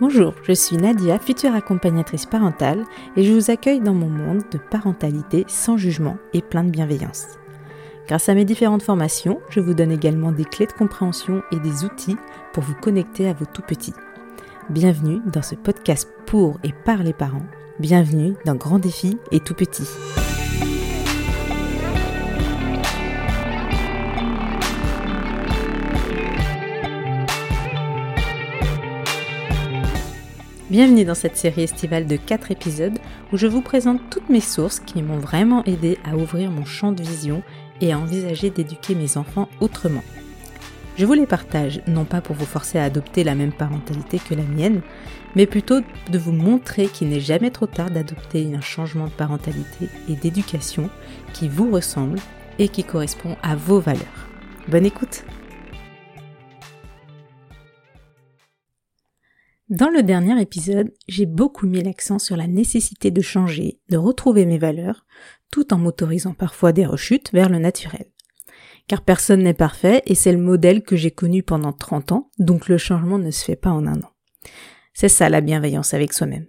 Bonjour, je suis Nadia, future accompagnatrice parentale, et je vous accueille dans mon monde de parentalité sans jugement et plein de bienveillance. Grâce à mes différentes formations, je vous donne également des clés de compréhension et des outils pour vous connecter à vos tout petits. Bienvenue dans ce podcast pour et par les parents. Bienvenue dans Grand Défi et Tout Petit. Bienvenue dans cette série estivale de 4 épisodes où je vous présente toutes mes sources qui m'ont vraiment aidé à ouvrir mon champ de vision et à envisager d'éduquer mes enfants autrement. Je vous les partage non pas pour vous forcer à adopter la même parentalité que la mienne, mais plutôt de vous montrer qu'il n'est jamais trop tard d'adopter un changement de parentalité et d'éducation qui vous ressemble et qui correspond à vos valeurs. Bonne écoute Dans le dernier épisode, j'ai beaucoup mis l'accent sur la nécessité de changer, de retrouver mes valeurs, tout en m'autorisant parfois des rechutes vers le naturel. Car personne n'est parfait et c'est le modèle que j'ai connu pendant 30 ans, donc le changement ne se fait pas en un an. C'est ça la bienveillance avec soi-même.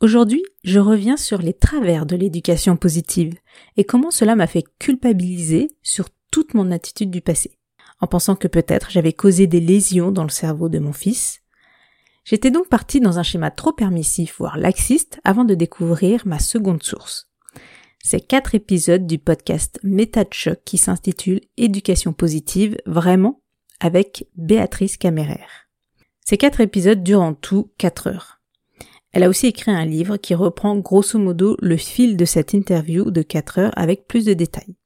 Aujourd'hui, je reviens sur les travers de l'éducation positive et comment cela m'a fait culpabiliser sur toute mon attitude du passé, en pensant que peut-être j'avais causé des lésions dans le cerveau de mon fils, J'étais donc partie dans un schéma trop permissif, voire laxiste, avant de découvrir ma seconde source. Ces quatre épisodes du podcast Méta de choc qui s'intitule Éducation positive, vraiment, avec Béatrice Caméraire. Ces quatre épisodes durent en tout quatre heures. Elle a aussi écrit un livre qui reprend grosso modo le fil de cette interview de quatre heures avec plus de détails.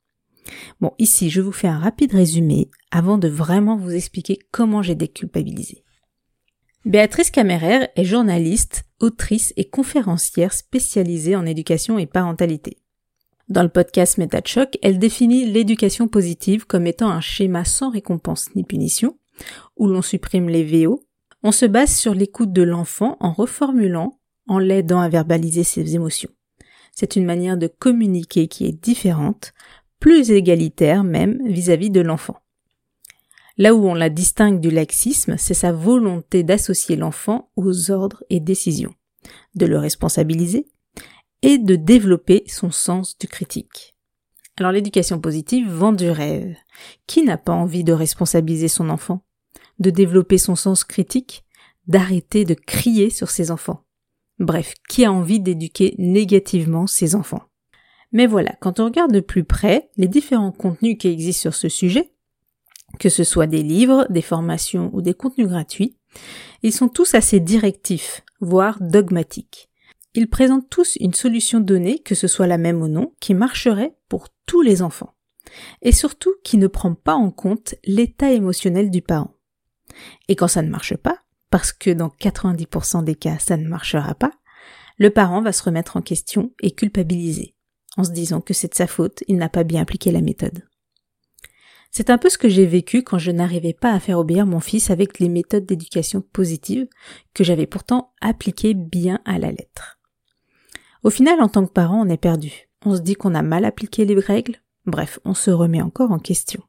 Bon, ici, je vous fais un rapide résumé avant de vraiment vous expliquer comment j'ai déculpabilisé. Béatrice Caméraire est journaliste, autrice et conférencière spécialisée en éducation et parentalité. Dans le podcast Méta elle définit l'éducation positive comme étant un schéma sans récompense ni punition, où l'on supprime les VO. On se base sur l'écoute de l'enfant en reformulant, en l'aidant à verbaliser ses émotions. C'est une manière de communiquer qui est différente, plus égalitaire même vis-à-vis -vis de l'enfant. Là où on la distingue du laxisme, c'est sa volonté d'associer l'enfant aux ordres et décisions, de le responsabiliser et de développer son sens du critique. Alors l'éducation positive vend du rêve. Qui n'a pas envie de responsabiliser son enfant, de développer son sens critique, d'arrêter de crier sur ses enfants? Bref, qui a envie d'éduquer négativement ses enfants? Mais voilà, quand on regarde de plus près les différents contenus qui existent sur ce sujet, que ce soit des livres, des formations ou des contenus gratuits, ils sont tous assez directifs, voire dogmatiques. Ils présentent tous une solution donnée, que ce soit la même ou non, qui marcherait pour tous les enfants. Et surtout qui ne prend pas en compte l'état émotionnel du parent. Et quand ça ne marche pas, parce que dans 90% des cas ça ne marchera pas, le parent va se remettre en question et culpabiliser, en se disant que c'est de sa faute, il n'a pas bien appliqué la méthode. C'est un peu ce que j'ai vécu quand je n'arrivais pas à faire obéir mon fils avec les méthodes d'éducation positive que j'avais pourtant appliquées bien à la lettre. Au final, en tant que parent, on est perdu. On se dit qu'on a mal appliqué les règles. Bref, on se remet encore en question.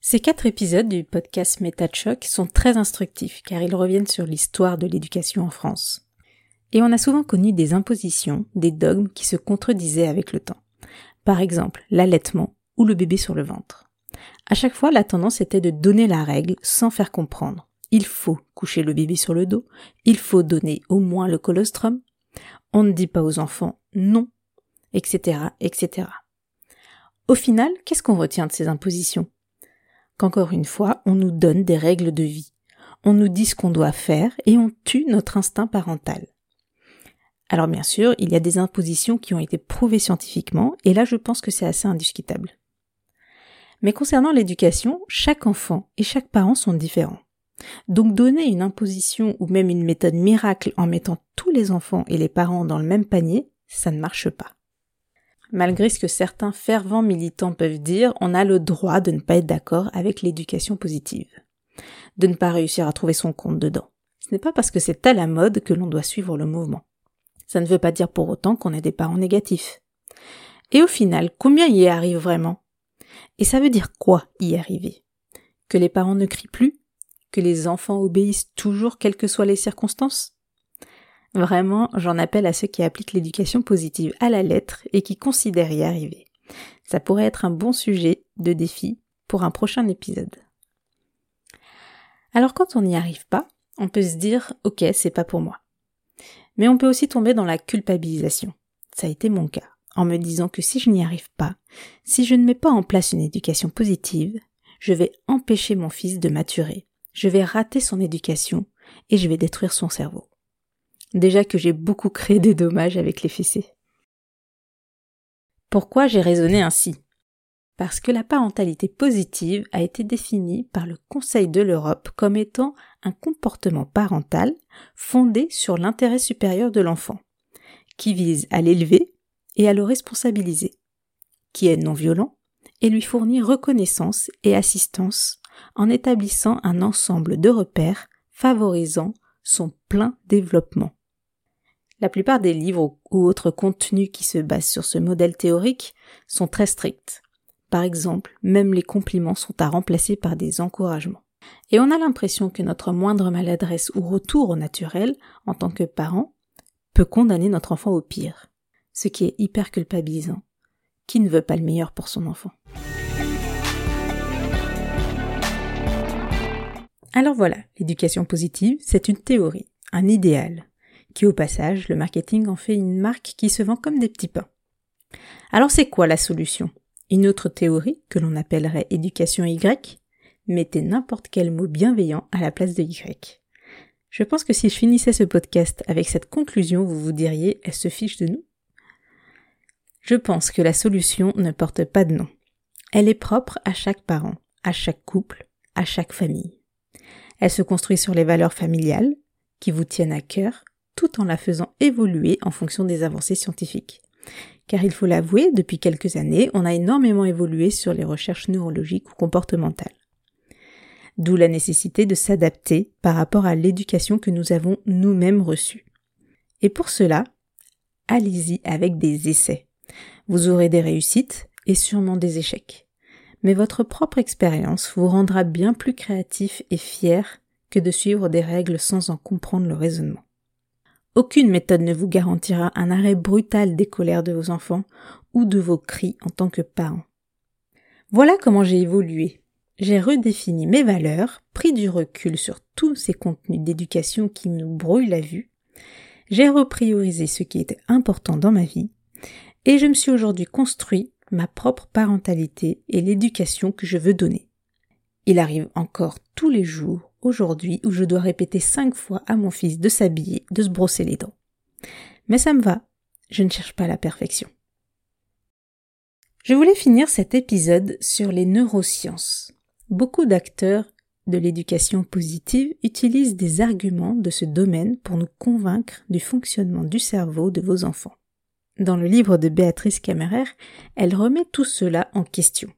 Ces quatre épisodes du podcast Choc sont très instructifs car ils reviennent sur l'histoire de l'éducation en France. Et on a souvent connu des impositions, des dogmes qui se contredisaient avec le temps. Par exemple, l'allaitement ou le bébé sur le ventre. À chaque fois, la tendance était de donner la règle sans faire comprendre. Il faut coucher le bébé sur le dos, il faut donner au moins le colostrum, on ne dit pas aux enfants non, etc., etc. Au final, qu'est-ce qu'on retient de ces impositions? Qu'encore une fois, on nous donne des règles de vie. On nous dit ce qu'on doit faire et on tue notre instinct parental. Alors bien sûr, il y a des impositions qui ont été prouvées scientifiquement, et là je pense que c'est assez indiscutable. Mais concernant l'éducation, chaque enfant et chaque parent sont différents. Donc donner une imposition ou même une méthode miracle en mettant tous les enfants et les parents dans le même panier, ça ne marche pas. Malgré ce que certains fervents militants peuvent dire, on a le droit de ne pas être d'accord avec l'éducation positive, de ne pas réussir à trouver son compte dedans. Ce n'est pas parce que c'est à la mode que l'on doit suivre le mouvement. Ça ne veut pas dire pour autant qu'on est des parents négatifs. Et au final, combien y arrive vraiment? Et ça veut dire quoi y arriver Que les parents ne crient plus? Que les enfants obéissent toujours quelles que soient les circonstances? Vraiment, j'en appelle à ceux qui appliquent l'éducation positive à la lettre et qui considèrent y arriver. Ça pourrait être un bon sujet de défi pour un prochain épisode. Alors quand on n'y arrive pas, on peut se dire ok, c'est pas pour moi. Mais on peut aussi tomber dans la culpabilisation. Ça a été mon cas, en me disant que si je n'y arrive pas, si je ne mets pas en place une éducation positive, je vais empêcher mon fils de maturer, je vais rater son éducation et je vais détruire son cerveau. Déjà que j'ai beaucoup créé des dommages avec les fessées. Pourquoi j'ai raisonné ainsi? Parce que la parentalité positive a été définie par le Conseil de l'Europe comme étant un comportement parental fondé sur l'intérêt supérieur de l'enfant, qui vise à l'élever et à le responsabiliser, qui est non violent et lui fournit reconnaissance et assistance en établissant un ensemble de repères favorisant son plein développement. La plupart des livres ou autres contenus qui se basent sur ce modèle théorique sont très stricts. Par exemple, même les compliments sont à remplacer par des encouragements. Et on a l'impression que notre moindre maladresse ou retour au naturel, en tant que parent, peut condamner notre enfant au pire. Ce qui est hyper culpabilisant. Qui ne veut pas le meilleur pour son enfant? Alors voilà, l'éducation positive, c'est une théorie, un idéal, qui au passage, le marketing en fait une marque qui se vend comme des petits pains. Alors c'est quoi la solution? Une autre théorie, que l'on appellerait éducation Y, mettez n'importe quel mot bienveillant à la place de Y. Je pense que si je finissais ce podcast avec cette conclusion, vous vous diriez, elle se fiche de nous? Je pense que la solution ne porte pas de nom. Elle est propre à chaque parent, à chaque couple, à chaque famille. Elle se construit sur les valeurs familiales, qui vous tiennent à cœur, tout en la faisant évoluer en fonction des avancées scientifiques. Car il faut l'avouer, depuis quelques années, on a énormément évolué sur les recherches neurologiques ou comportementales. D'où la nécessité de s'adapter par rapport à l'éducation que nous avons nous-mêmes reçue. Et pour cela, allez-y avec des essais. Vous aurez des réussites et sûrement des échecs. Mais votre propre expérience vous rendra bien plus créatif et fier que de suivre des règles sans en comprendre le raisonnement. Aucune méthode ne vous garantira un arrêt brutal des colères de vos enfants ou de vos cris en tant que parents. Voilà comment j'ai évolué. J'ai redéfini mes valeurs, pris du recul sur tous ces contenus d'éducation qui nous brouillent la vue. J'ai repriorisé ce qui était important dans ma vie et je me suis aujourd'hui construit ma propre parentalité et l'éducation que je veux donner. Il arrive encore tous les jours aujourd'hui où je dois répéter cinq fois à mon fils de s'habiller, de se brosser les dents. Mais ça me va, je ne cherche pas la perfection. Je voulais finir cet épisode sur les neurosciences. Beaucoup d'acteurs de l'éducation positive utilisent des arguments de ce domaine pour nous convaincre du fonctionnement du cerveau de vos enfants. Dans le livre de Béatrice Kammerer, elle remet tout cela en question.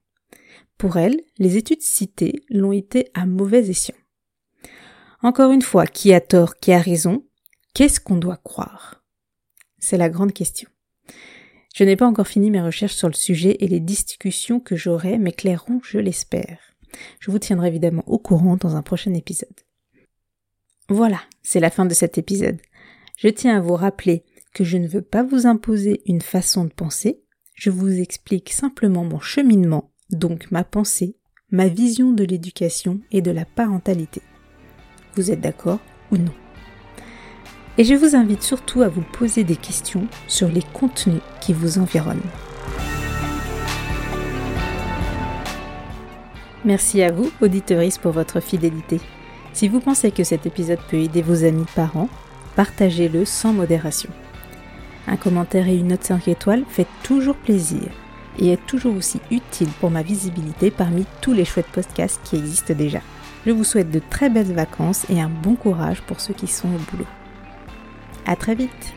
Pour elle, les études citées l'ont été à mauvais escient. Encore une fois, qui a tort, qui a raison Qu'est-ce qu'on doit croire? C'est la grande question. Je n'ai pas encore fini mes recherches sur le sujet et les discussions que j'aurai m'éclaireront, je l'espère. Je vous tiendrai évidemment au courant dans un prochain épisode. Voilà, c'est la fin de cet épisode. Je tiens à vous rappeler que je ne veux pas vous imposer une façon de penser, je vous explique simplement mon cheminement, donc ma pensée, ma vision de l'éducation et de la parentalité. Vous êtes d'accord ou non Et je vous invite surtout à vous poser des questions sur les contenus qui vous environnent. Merci à vous, auditeuristes, pour votre fidélité. Si vous pensez que cet épisode peut aider vos amis parents, partagez-le sans modération. Un commentaire et une note 5 étoiles fait toujours plaisir et est toujours aussi utile pour ma visibilité parmi tous les chouettes podcasts qui existent déjà. Je vous souhaite de très belles vacances et un bon courage pour ceux qui sont au boulot. À très vite!